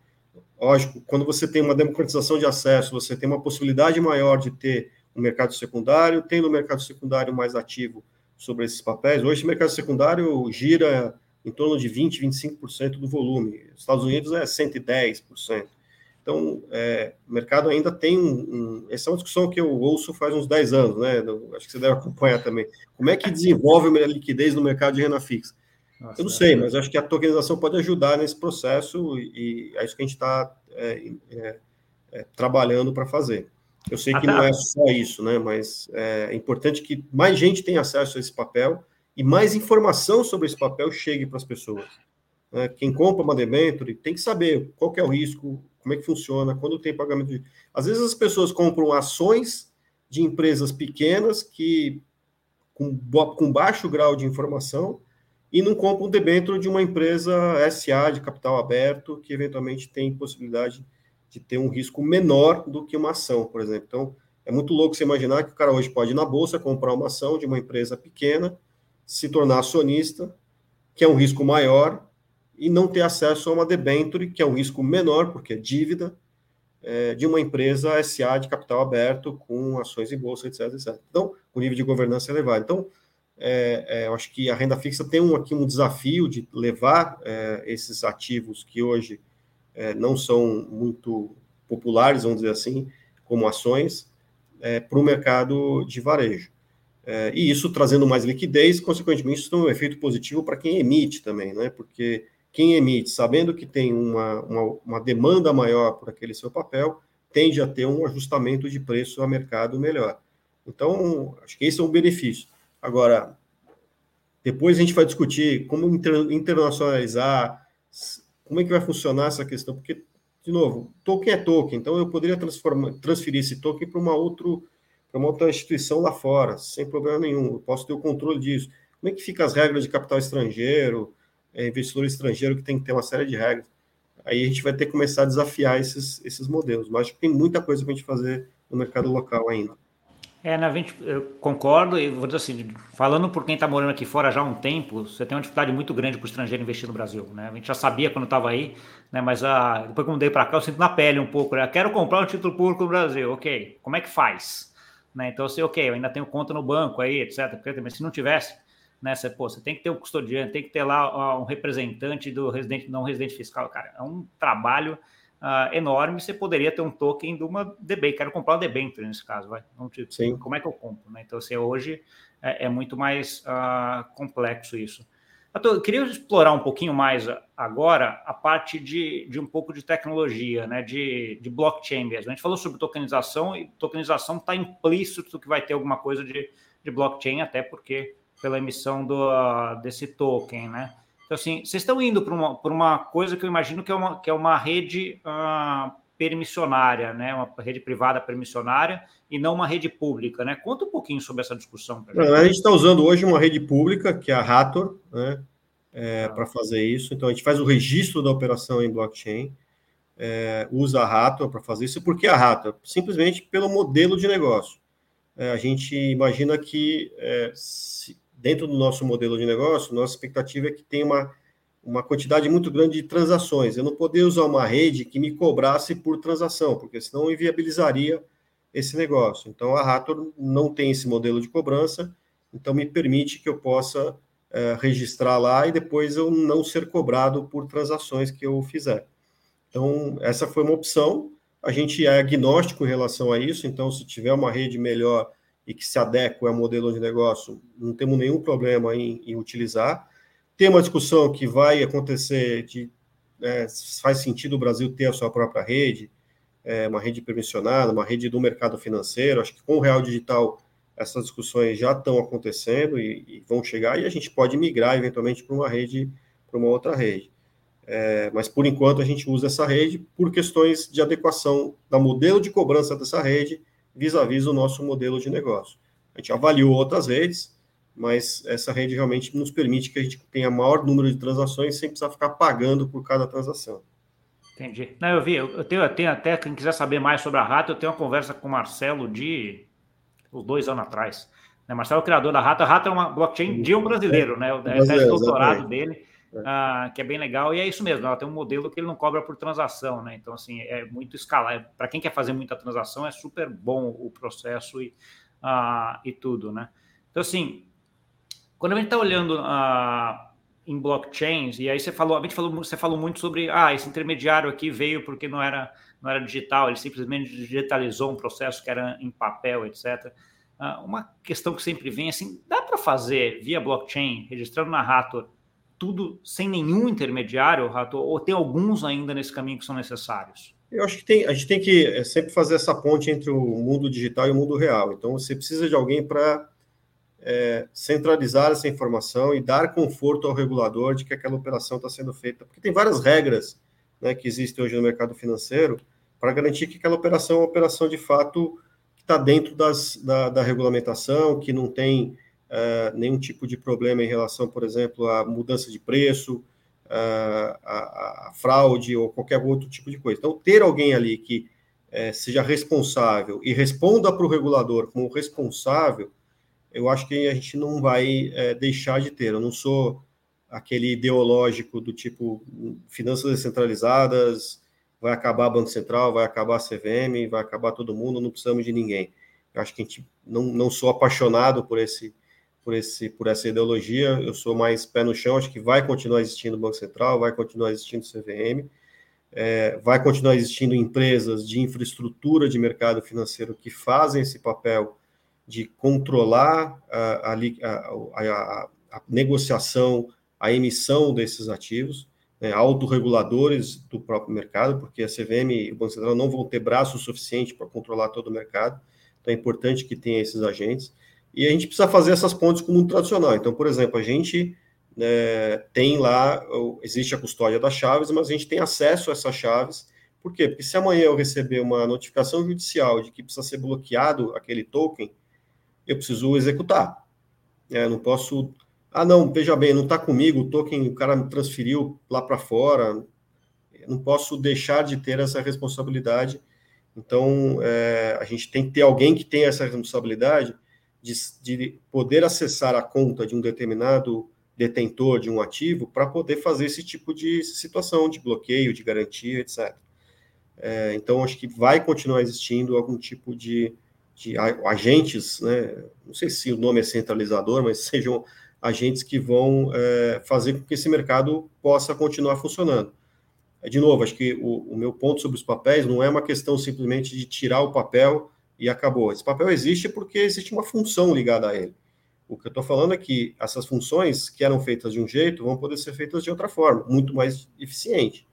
Lógico, quando você tem uma democratização de acesso, você tem uma possibilidade maior de ter um mercado secundário, tendo o um mercado secundário mais ativo sobre esses papéis. Hoje, o mercado secundário gira em torno de 20%, 25% do volume. Estados Unidos é 110%. Então, é, o mercado ainda tem um, um, Essa é uma discussão que eu ouço faz uns 10 anos, né? Acho que você deve acompanhar também. Como é que desenvolve a liquidez no mercado de renda fixa? Nossa, eu não sei, mas acho que a tokenização pode ajudar nesse processo e é isso que a gente está é, é, é, trabalhando para fazer. Eu sei que não é só isso, né? Mas é importante que mais gente tenha acesso a esse papel e mais informação sobre esse papel chegue para as pessoas. Né? Quem compra uma debenture tem que saber qual que é o risco, como é que funciona, quando tem pagamento de. Às vezes as pessoas compram ações de empresas pequenas que com, com baixo grau de informação e não compram debênture de uma empresa SA de capital aberto que eventualmente tem possibilidade de ter um risco menor do que uma ação, por exemplo. Então, é muito louco você imaginar que o cara hoje pode ir na bolsa comprar uma ação de uma empresa pequena se tornar acionista, que é um risco maior, e não ter acesso a uma debenture, que é um risco menor, porque é dívida, é, de uma empresa SA de capital aberto, com ações em bolsa, etc, etc. Então, o nível de governança é elevado. Então, é, é, eu acho que a renda fixa tem um, aqui um desafio de levar é, esses ativos que hoje é, não são muito populares, vamos dizer assim, como ações, é, para o mercado de varejo. E isso trazendo mais liquidez, consequentemente, isso tem um efeito positivo para quem emite também, né? Porque quem emite, sabendo que tem uma, uma, uma, demanda maior por aquele seu papel, tende a ter um ajustamento de preço a mercado melhor. Então, acho que esse é um benefício. Agora, depois a gente vai discutir como inter, internacionalizar, como é que vai funcionar essa questão, porque, de novo, token é token, então eu poderia transformar, transferir esse token para uma para uma outra instituição lá fora, sem problema nenhum. Eu posso ter o controle disso. Como é que fica as regras de capital estrangeiro, é, investidor estrangeiro que tem que ter uma série de regras? Aí a gente vai ter que começar a desafiar esses, esses modelos. Mas acho que tem muita coisa para a gente fazer no mercado local ainda. É, na né, 20, eu concordo, e vou dizer assim, falando por quem está morando aqui fora já há um tempo, você tem uma dificuldade muito grande para o estrangeiro investir no Brasil, né? A gente já sabia quando estava aí, né? Mas a, depois que eu mudei para cá, eu sinto na pele um pouco, né? Quero comprar um título público no Brasil, ok, como é que faz? Né? Então, assim, ok, eu ainda tenho conta no banco aí, etc. Mas se não tivesse, né, você, pô, você tem que ter um custodiante, tem que ter lá um representante do residente, não residente fiscal, cara. É um trabalho uh, enorme, você poderia ter um token de uma DB. Quero comprar uma debenture nesse caso, vai. Não, tipo, Sim. Como é que eu compro? Né? Então, assim, hoje é, é muito mais uh, complexo isso. Eu queria explorar um pouquinho mais agora a parte de, de um pouco de tecnologia, né, de, de blockchain mesmo. A gente falou sobre tokenização e tokenização está implícito que vai ter alguma coisa de, de blockchain, até porque pela emissão do, desse token, né? Então, assim, vocês estão indo para uma, uma coisa que eu imagino que é uma, que é uma rede uh, permissionária, né? Uma rede privada permissionária e não uma rede pública, né? Conta um pouquinho sobre essa discussão. Não, a gente está usando hoje uma rede pública, que é a Hathor, né? É, ah. Para fazer isso. Então, a gente faz o registro da operação em blockchain, é, usa a Hathor para fazer isso. Por que a Hathor? Simplesmente pelo modelo de negócio. É, a gente imagina que, é, se, dentro do nosso modelo de negócio, nossa expectativa é que tenha uma uma quantidade muito grande de transações. Eu não poderia usar uma rede que me cobrasse por transação, porque senão inviabilizaria esse negócio. Então, a Rator não tem esse modelo de cobrança, então me permite que eu possa é, registrar lá e depois eu não ser cobrado por transações que eu fizer. Então, essa foi uma opção. A gente é agnóstico em relação a isso, então, se tiver uma rede melhor e que se adequa ao modelo de negócio, não temos nenhum problema em, em utilizar. Tem uma discussão que vai acontecer de é, faz sentido o Brasil ter a sua própria rede, é, uma rede permissionada, uma rede do mercado financeiro. Acho que com o Real Digital essas discussões já estão acontecendo e, e vão chegar, e a gente pode migrar eventualmente para uma rede, para uma outra rede. É, mas por enquanto a gente usa essa rede por questões de adequação da modelo de cobrança dessa rede vis-à-vis -vis o nosso modelo de negócio. A gente avaliou outras redes, mas essa rede realmente nos permite que a gente tenha maior número de transações sem precisar ficar pagando por cada transação. Entendi. Não, eu vi, eu tenho, eu tenho até, quem quiser saber mais sobre a Rata, eu tenho uma conversa com o Marcelo de uns dois anos atrás. Né? Marcelo é o criador da Rata. A Rata é uma blockchain de um brasileiro, né? É o doutorado dele, é. uh, que é bem legal. E é isso mesmo, ela tem um modelo que ele não cobra por transação, né? Então, assim, é muito escalar. Para quem quer fazer muita transação, é super bom o processo e, uh, e tudo, né? Então, assim, quando a gente está olhando uh, em blockchains, e aí você falou, a gente falou, você falou muito sobre ah, esse intermediário aqui veio porque não era, não era digital, ele simplesmente digitalizou um processo que era em papel, etc. Ah, uma questão que sempre vem assim, dá para fazer via blockchain, registrando na Rator, tudo sem nenhum intermediário, Rator, ou tem alguns ainda nesse caminho que são necessários? Eu acho que tem, a gente tem que é, sempre fazer essa ponte entre o mundo digital e o mundo real. Então, você precisa de alguém para é, centralizar essa informação e dar conforto ao regulador de que aquela operação está sendo feita. Porque tem várias regras né, que existem hoje no mercado financeiro para garantir que aquela operação é uma operação de fato que está dentro das, da, da, regulamentação, que não tem é, nenhum tipo de problema em relação, por exemplo, à mudança de preço, é, a, a, fraude ou qualquer outro tipo de coisa. Então, ter alguém ali que é, seja responsável e responda para o regulador como responsável eu acho que a gente não vai é, deixar de ter. Eu não sou aquele ideológico do tipo finanças descentralizadas, vai acabar Banco Central, vai acabar a CVM, vai acabar todo mundo, não precisamos de ninguém. Eu acho que a gente não, não sou apaixonado por esse por esse por essa ideologia, eu sou mais pé no chão, acho que vai continuar existindo Banco Central, vai continuar existindo CVM, é, vai continuar existindo empresas de infraestrutura de mercado financeiro que fazem esse papel de controlar a, a, a, a negociação, a emissão desses ativos, né, autorreguladores do próprio mercado, porque a CVM e o Banco Central não vão ter braço suficiente para controlar todo o mercado, então é importante que tenha esses agentes, e a gente precisa fazer essas pontes com o mundo tradicional. Então, por exemplo, a gente né, tem lá, existe a custódia das chaves, mas a gente tem acesso a essas chaves, por quê? Porque se amanhã eu receber uma notificação judicial de que precisa ser bloqueado aquele token, eu preciso executar. É, não posso. Ah, não, veja bem, não está comigo, o token, o cara me transferiu lá para fora. Não posso deixar de ter essa responsabilidade. Então, é, a gente tem que ter alguém que tenha essa responsabilidade de, de poder acessar a conta de um determinado detentor de um ativo para poder fazer esse tipo de situação de bloqueio, de garantia, etc. É, então, acho que vai continuar existindo algum tipo de, de agentes, né, não sei se o nome é centralizador, mas sejam agentes que vão é, fazer com que esse mercado possa continuar funcionando. de novo, acho que o, o meu ponto sobre os papéis não é uma questão simplesmente de tirar o papel e acabou. Esse papel existe porque existe uma função ligada a ele. O que eu estou falando é que essas funções que eram feitas de um jeito vão poder ser feitas de outra forma, muito mais eficiente.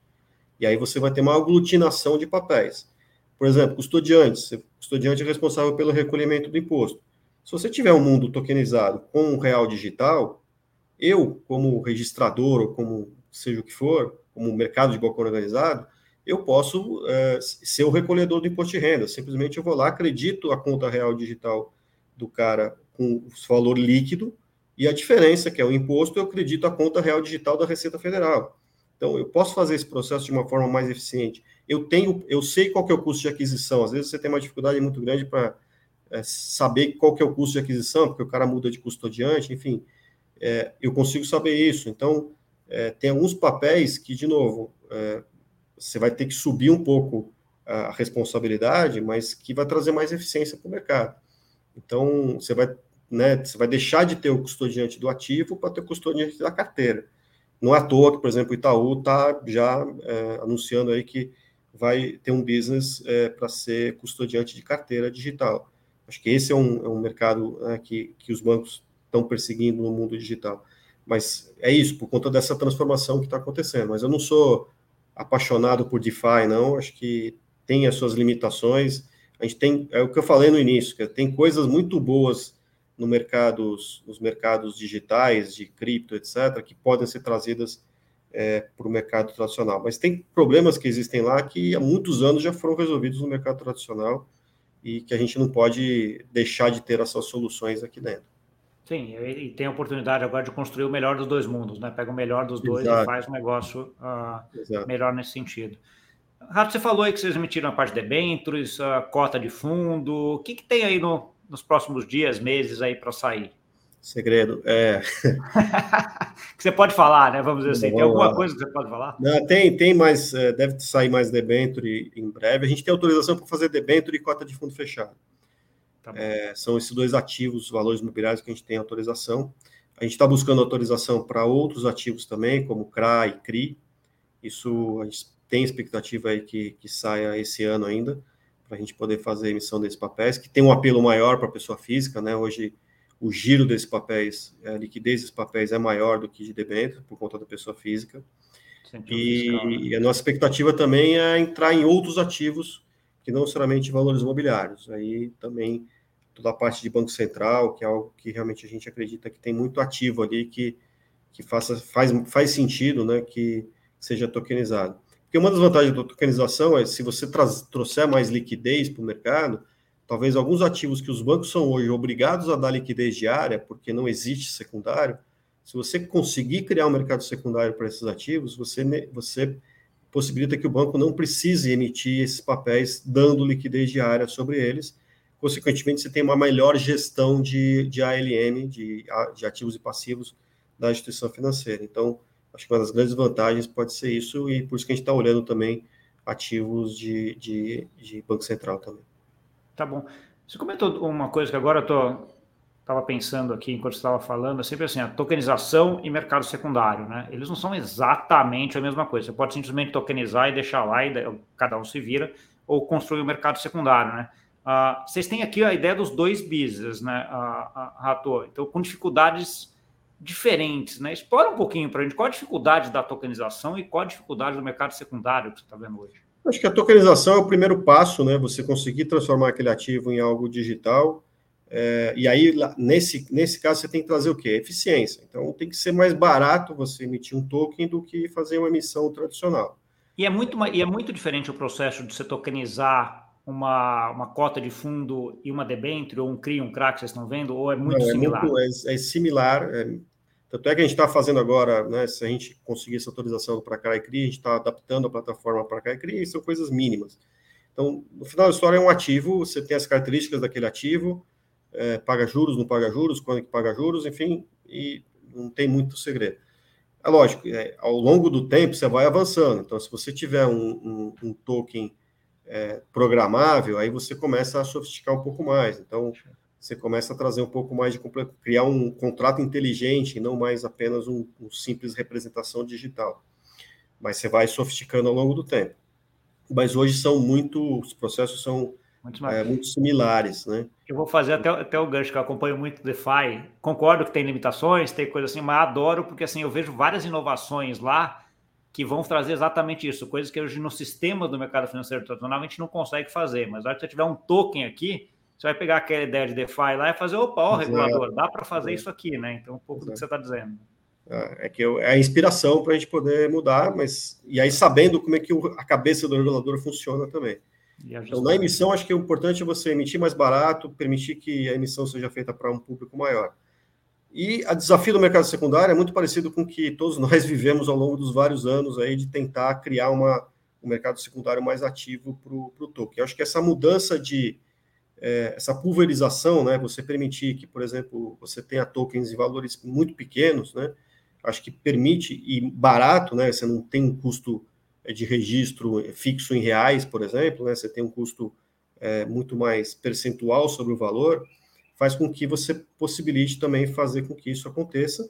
E aí você vai ter uma aglutinação de papéis. Por exemplo, custodiantes. O custodiante é responsável pelo recolhimento do imposto. Se você tiver um mundo tokenizado com um real digital, eu, como registrador, ou como seja o que for, como mercado de balcão organizado, eu posso é, ser o recolhedor do imposto de renda. Simplesmente eu vou lá, acredito a conta real digital do cara com o valor líquido e a diferença, que é o imposto, eu acredito a conta real digital da Receita Federal. Então, eu posso fazer esse processo de uma forma mais eficiente. Eu tenho, eu sei qual que é o custo de aquisição. Às vezes você tem uma dificuldade muito grande para é, saber qual que é o custo de aquisição, porque o cara muda de custodiante, enfim. É, eu consigo saber isso. Então, é, tem alguns papéis que, de novo, você vai ter que subir um pouco a responsabilidade, mas que vai trazer mais eficiência para o mercado. Então, você vai, né, você vai deixar de ter o custodiante do ativo para ter o custodiante da carteira. Não é à toa que, por exemplo, o Itaú está já é, anunciando aí que vai ter um business é, para ser custodiante de carteira digital. Acho que esse é um, é um mercado né, que, que os bancos estão perseguindo no mundo digital. Mas é isso, por conta dessa transformação que está acontecendo. Mas eu não sou apaixonado por DeFi, não. Acho que tem as suas limitações. A gente tem, é o que eu falei no início, que tem coisas muito boas no mercados, nos mercados digitais, de cripto, etc., que podem ser trazidas é, para o mercado tradicional. Mas tem problemas que existem lá que há muitos anos já foram resolvidos no mercado tradicional e que a gente não pode deixar de ter essas soluções aqui dentro. Sim, e tem a oportunidade agora de construir o melhor dos dois mundos, né? Pega o melhor dos dois Exato. e faz um negócio uh, melhor nesse sentido. Rato, você falou aí que vocês emitiram a parte de debêntures, a cota de fundo. O que, que tem aí no, nos próximos dias, meses aí para sair? Segredo. É. que você pode falar, né? Vamos dizer assim. Tem alguma coisa que você pode falar? Não, tem, tem mais, é, deve sair mais debênture em breve. A gente tem autorização para fazer debênture e cota de fundo fechado. Tá é, são esses dois ativos, valores imobiliários que a gente tem autorização. A gente está buscando autorização para outros ativos também, como CRA e CRI. Isso a gente tem expectativa aí que, que saia esse ano ainda, para a gente poder fazer a emissão desses papéis, que tem um apelo maior para a pessoa física, né? Hoje o giro desses papéis, a liquidez desses papéis é maior do que de debênture, por conta da pessoa física. E, fiscal, né? e, a nossa expectativa também é entrar em outros ativos que não necessariamente valores imobiliários. Aí também toda a parte de Banco Central, que é algo que realmente a gente acredita que tem muito ativo ali que, que faça, faz, faz sentido né, que seja tokenizado. Porque uma das vantagens da tokenização é se você traz, trouxer mais liquidez para o mercado, talvez alguns ativos que os bancos são hoje obrigados a dar liquidez diária, porque não existe secundário, se você conseguir criar um mercado secundário para esses ativos, você, você possibilita que o banco não precise emitir esses papéis dando liquidez diária sobre eles, consequentemente, você tem uma melhor gestão de, de ALM, de, de ativos e passivos da instituição financeira. Então, acho que uma das grandes vantagens pode ser isso, e por isso que a gente está olhando também ativos de, de, de, Banco Central também. Tá bom. Você comentou uma coisa que agora eu estava pensando aqui enquanto estava falando, é sempre assim, a tokenização e mercado secundário, né? Eles não são exatamente a mesma coisa. Você pode simplesmente tokenizar e deixar lá, e cada um se vira, ou construir o um mercado secundário, né? Uh, vocês têm aqui a ideia dos dois business, né, Rato? Então, com dificuldades diferentes, né? Explora um pouquinho para a gente qual a dificuldade da tokenização e qual a dificuldade do mercado secundário que você está vendo hoje. Acho que a tokenização é o primeiro passo, né? Você conseguir transformar aquele ativo em algo digital. É, e aí, nesse, nesse caso, você tem que trazer o quê? Eficiência. Então, tem que ser mais barato você emitir um token do que fazer uma emissão tradicional. E é muito, e é muito diferente o processo de você tokenizar uma, uma cota de fundo e uma debênture, ou um CRI, um CRA que vocês estão vendo, ou é muito Não, é similar? Muito, é, é, similar. É, tanto é que a gente está fazendo agora, né, se a gente conseguir essa autorização para CRA e CRI, a gente está adaptando a plataforma para CRA e CRI, e são coisas mínimas. Então, no final da história, é um ativo, você tem as características daquele ativo, é, paga juros, não paga juros, quando que paga juros, enfim, e não tem muito segredo. É lógico, é, ao longo do tempo você vai avançando. Então, se você tiver um, um, um token é, programável, aí você começa a sofisticar um pouco mais. Então, você começa a trazer um pouco mais de criar um contrato inteligente, não mais apenas um, um simples representação digital. mas você vai sofisticando ao longo do tempo. Mas hoje são muito, os processos são muito, é, muito similares, né? Eu vou fazer até, até o gancho, que eu acompanho muito DeFi. Concordo que tem limitações, tem coisa assim, mas adoro, porque assim, eu vejo várias inovações lá que vão trazer exatamente isso, coisas que hoje no sistema do mercado financeiro tradicional a gente não consegue fazer. Mas na hora que você tiver um token aqui, você vai pegar aquela ideia de DeFi lá e fazer, opa, ó, regulador, dá para fazer isso aqui, né? Então, um pouco Exato. do que você está dizendo. É, é que é a inspiração para a gente poder mudar, mas e aí sabendo como é que a cabeça do regulador funciona também. Então, na emissão, acho que o importante é você emitir mais barato, permitir que a emissão seja feita para um público maior. E a desafio do mercado secundário é muito parecido com o que todos nós vivemos ao longo dos vários anos aí de tentar criar uma, um mercado secundário mais ativo para o token. Eu acho que essa mudança de é, essa pulverização, né, você permitir que, por exemplo, você tenha tokens em valores muito pequenos, né, acho que permite, e barato, né? Você não tem um custo é, de registro fixo em reais, por exemplo, né? Você tem um custo é, muito mais percentual sobre o valor, faz com que você possibilite também fazer com que isso aconteça.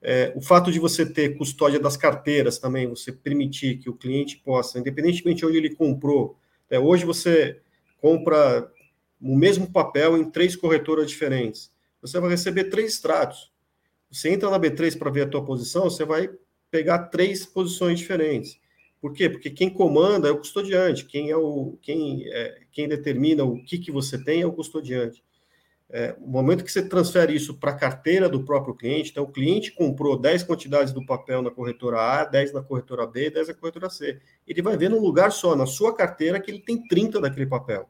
É, o fato de você ter custódia das carteiras também, você permitir que o cliente possa, independentemente de onde ele comprou, é, hoje você compra o mesmo papel em três corretoras diferentes, você vai receber três extratos. Você entra na B3 para ver a tua posição, você vai pegar três posições diferentes. Por quê? Porque quem comanda é o custodiante, quem é o quem, é, quem determina o que, que você tem é o custodiante. É, o momento que você transfere isso para a carteira do próprio cliente, então o cliente comprou 10 quantidades do papel na corretora A, 10 na corretora B, 10 na corretora C. Ele vai ver num lugar só, na sua carteira, que ele tem 30 daquele papel.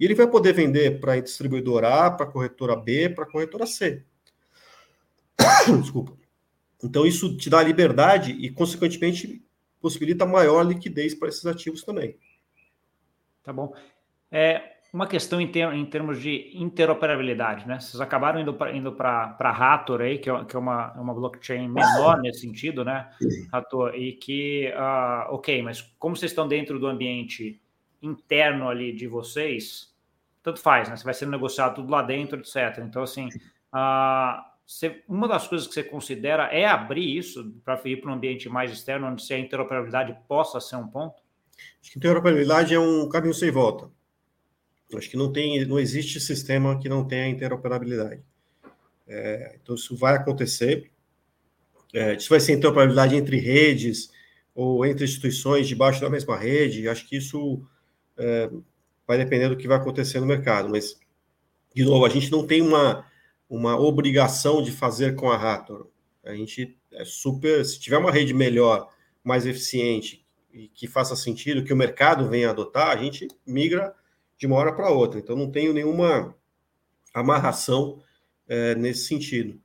E ele vai poder vender para a distribuidora A, para a corretora B, para a corretora C. Desculpa. Então, isso te dá liberdade e, consequentemente, possibilita maior liquidez para esses ativos também. Tá bom. É, uma questão em, ter, em termos de interoperabilidade, né? Vocês acabaram indo para indo para Rator aí, que é, que é uma, uma blockchain menor nesse sentido, né, Rator? E que, uh, ok, mas como vocês estão dentro do ambiente interno ali de vocês, tanto faz, né? Você vai sendo negociado tudo lá dentro, etc. Então, assim, uh, você, uma das coisas que você considera é abrir isso para ir para um ambiente mais externo, onde se a interoperabilidade possa ser um ponto? Acho que interoperabilidade é um caminho sem volta. Acho que não tem, não existe sistema que não tenha interoperabilidade. É, então isso vai acontecer. É, isso vai ser interoperabilidade entre redes ou entre instituições debaixo da mesma rede. Acho que isso é, vai depender do que vai acontecer no mercado. Mas de novo, a gente não tem uma uma obrigação de fazer com a Rator. A gente é super. Se tiver uma rede melhor, mais eficiente e que faça sentido, que o mercado venha adotar, a gente migra de uma hora para outra. Então, não tenho nenhuma amarração é, nesse sentido.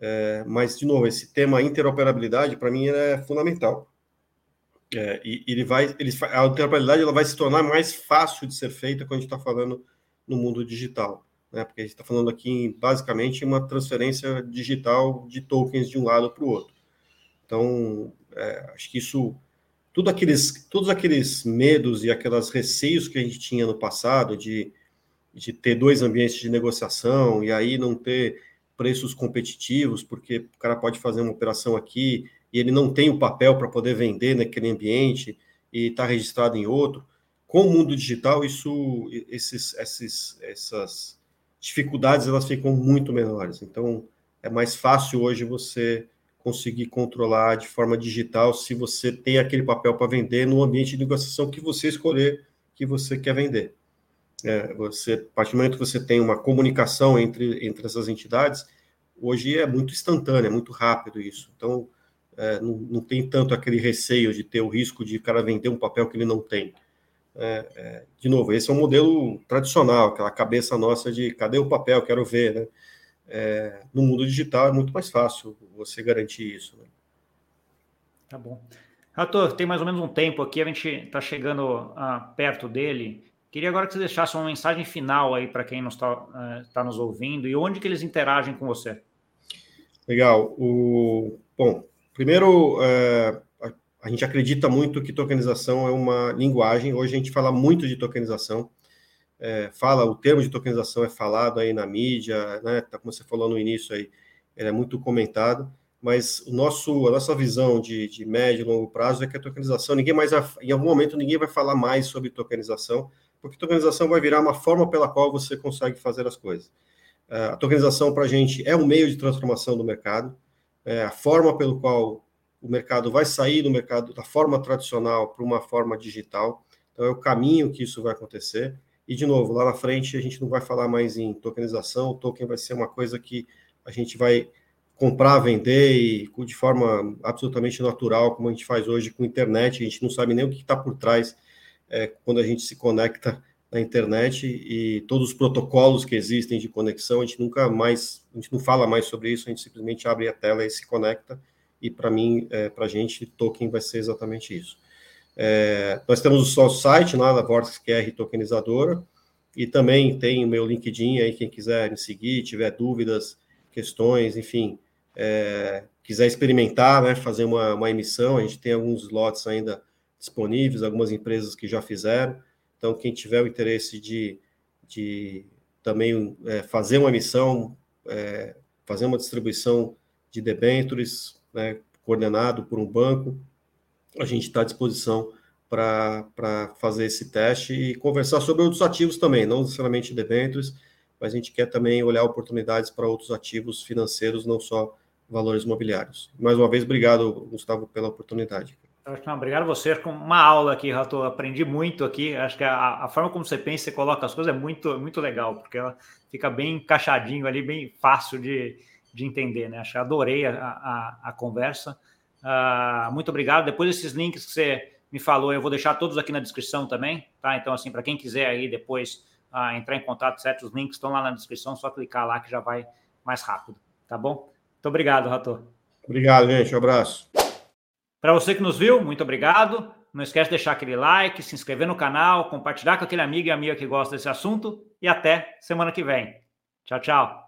É, mas, de novo, esse tema interoperabilidade, para mim, é fundamental. É, e ele vai, ele, a interoperabilidade ela vai se tornar mais fácil de ser feita quando a gente está falando no mundo digital né? Porque a gente está falando aqui basicamente uma transferência digital de tokens de um lado para o outro. Então, é, acho que isso, tudo aqueles, todos aqueles medos e aquelas receios que a gente tinha no passado de, de ter dois ambientes de negociação e aí não ter preços competitivos, porque o cara pode fazer uma operação aqui e ele não tem o papel para poder vender naquele ambiente e está registrado em outro. Com o mundo digital, isso, esses, esses, essas dificuldades elas ficam muito menores. Então, é mais fácil hoje você conseguir controlar de forma digital se você tem aquele papel para vender no ambiente de negociação que você escolher que você quer vender. É, você, a partir do momento que você tem uma comunicação entre, entre essas entidades, hoje é muito instantâneo, é muito rápido isso. Então, é, não, não tem tanto aquele receio de ter o risco de o cara vender um papel que ele não tem. É, é, de novo, esse é um modelo tradicional, aquela cabeça nossa de cadê o papel, quero ver, né? É, no mundo digital é muito mais fácil você garantir isso. Né? Tá bom. Rator, tem mais ou menos um tempo aqui, a gente está chegando ah, perto dele. Queria agora que você deixasse uma mensagem final aí para quem está uh, tá nos ouvindo e onde que eles interagem com você. Legal. O, bom, primeiro, é, a gente acredita muito que tokenização é uma linguagem. Hoje a gente fala muito de tokenização. É, fala, o termo de tokenização é falado aí na mídia, né? Tá, como você falou no início aí, ele é muito comentado. mas o nosso, a nossa visão de, de médio e longo prazo é que a tokenização, ninguém mais, em algum momento, ninguém vai falar mais sobre tokenização, porque tokenização vai virar uma forma pela qual você consegue fazer as coisas. É, a tokenização, para a gente, é um meio de transformação do mercado, é a forma pelo qual o mercado vai sair do mercado da forma tradicional para uma forma digital. Então, é o caminho que isso vai acontecer. E, de novo, lá na frente, a gente não vai falar mais em tokenização, o token vai ser uma coisa que a gente vai comprar, vender e de forma absolutamente natural, como a gente faz hoje com internet, a gente não sabe nem o que está por trás é, quando a gente se conecta na internet e todos os protocolos que existem de conexão, a gente nunca mais, a gente não fala mais sobre isso, a gente simplesmente abre a tela e se conecta, e para mim, é, para a gente, token vai ser exatamente isso. É, nós temos o nosso site lá, da Vortex QR Tokenizadora, e também tem o meu LinkedIn aí, quem quiser me seguir, tiver dúvidas, questões, enfim, é, quiser experimentar, né, fazer uma, uma emissão, a gente tem alguns lotes ainda disponíveis, algumas empresas que já fizeram, então quem tiver o interesse de, de também é, fazer uma emissão, é, fazer uma distribuição de debentures, né, coordenado por um banco, a gente está à disposição para fazer esse teste e conversar sobre outros ativos também, não necessariamente debentures, mas a gente quer também olhar oportunidades para outros ativos financeiros, não só valores imobiliários. Mais uma vez, obrigado, Gustavo, pela oportunidade. Obrigado a você. Com uma aula aqui, Rato. Aprendi muito aqui. Acho que a, a, forma como você pensa e coloca as coisas é muito, muito legal, porque ela fica bem encaixadinho ali, bem fácil de, de entender, né? Acho que adorei a, a, a conversa. Uh, muito obrigado. Depois esses links que você me falou, eu vou deixar todos aqui na descrição também, tá? Então, assim, para quem quiser aí depois uh, entrar em contato, certos links estão lá na descrição, só clicar lá que já vai mais rápido, tá bom? Muito obrigado, Rato. Obrigado, gente. Um abraço. Para você que nos viu, muito obrigado. Não esquece de deixar aquele like, se inscrever no canal, compartilhar com aquele amigo e amiga que gosta desse assunto e até semana que vem. Tchau, tchau.